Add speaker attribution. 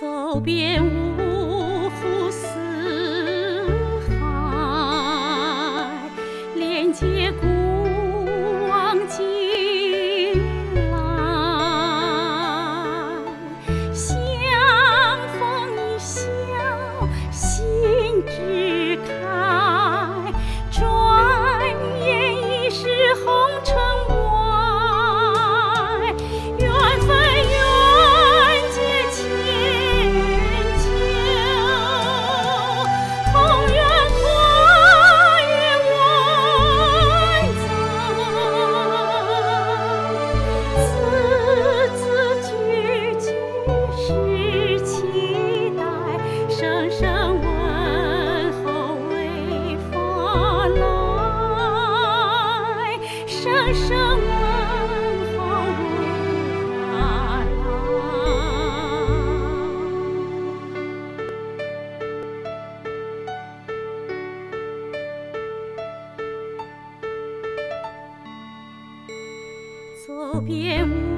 Speaker 1: 走遍无走遍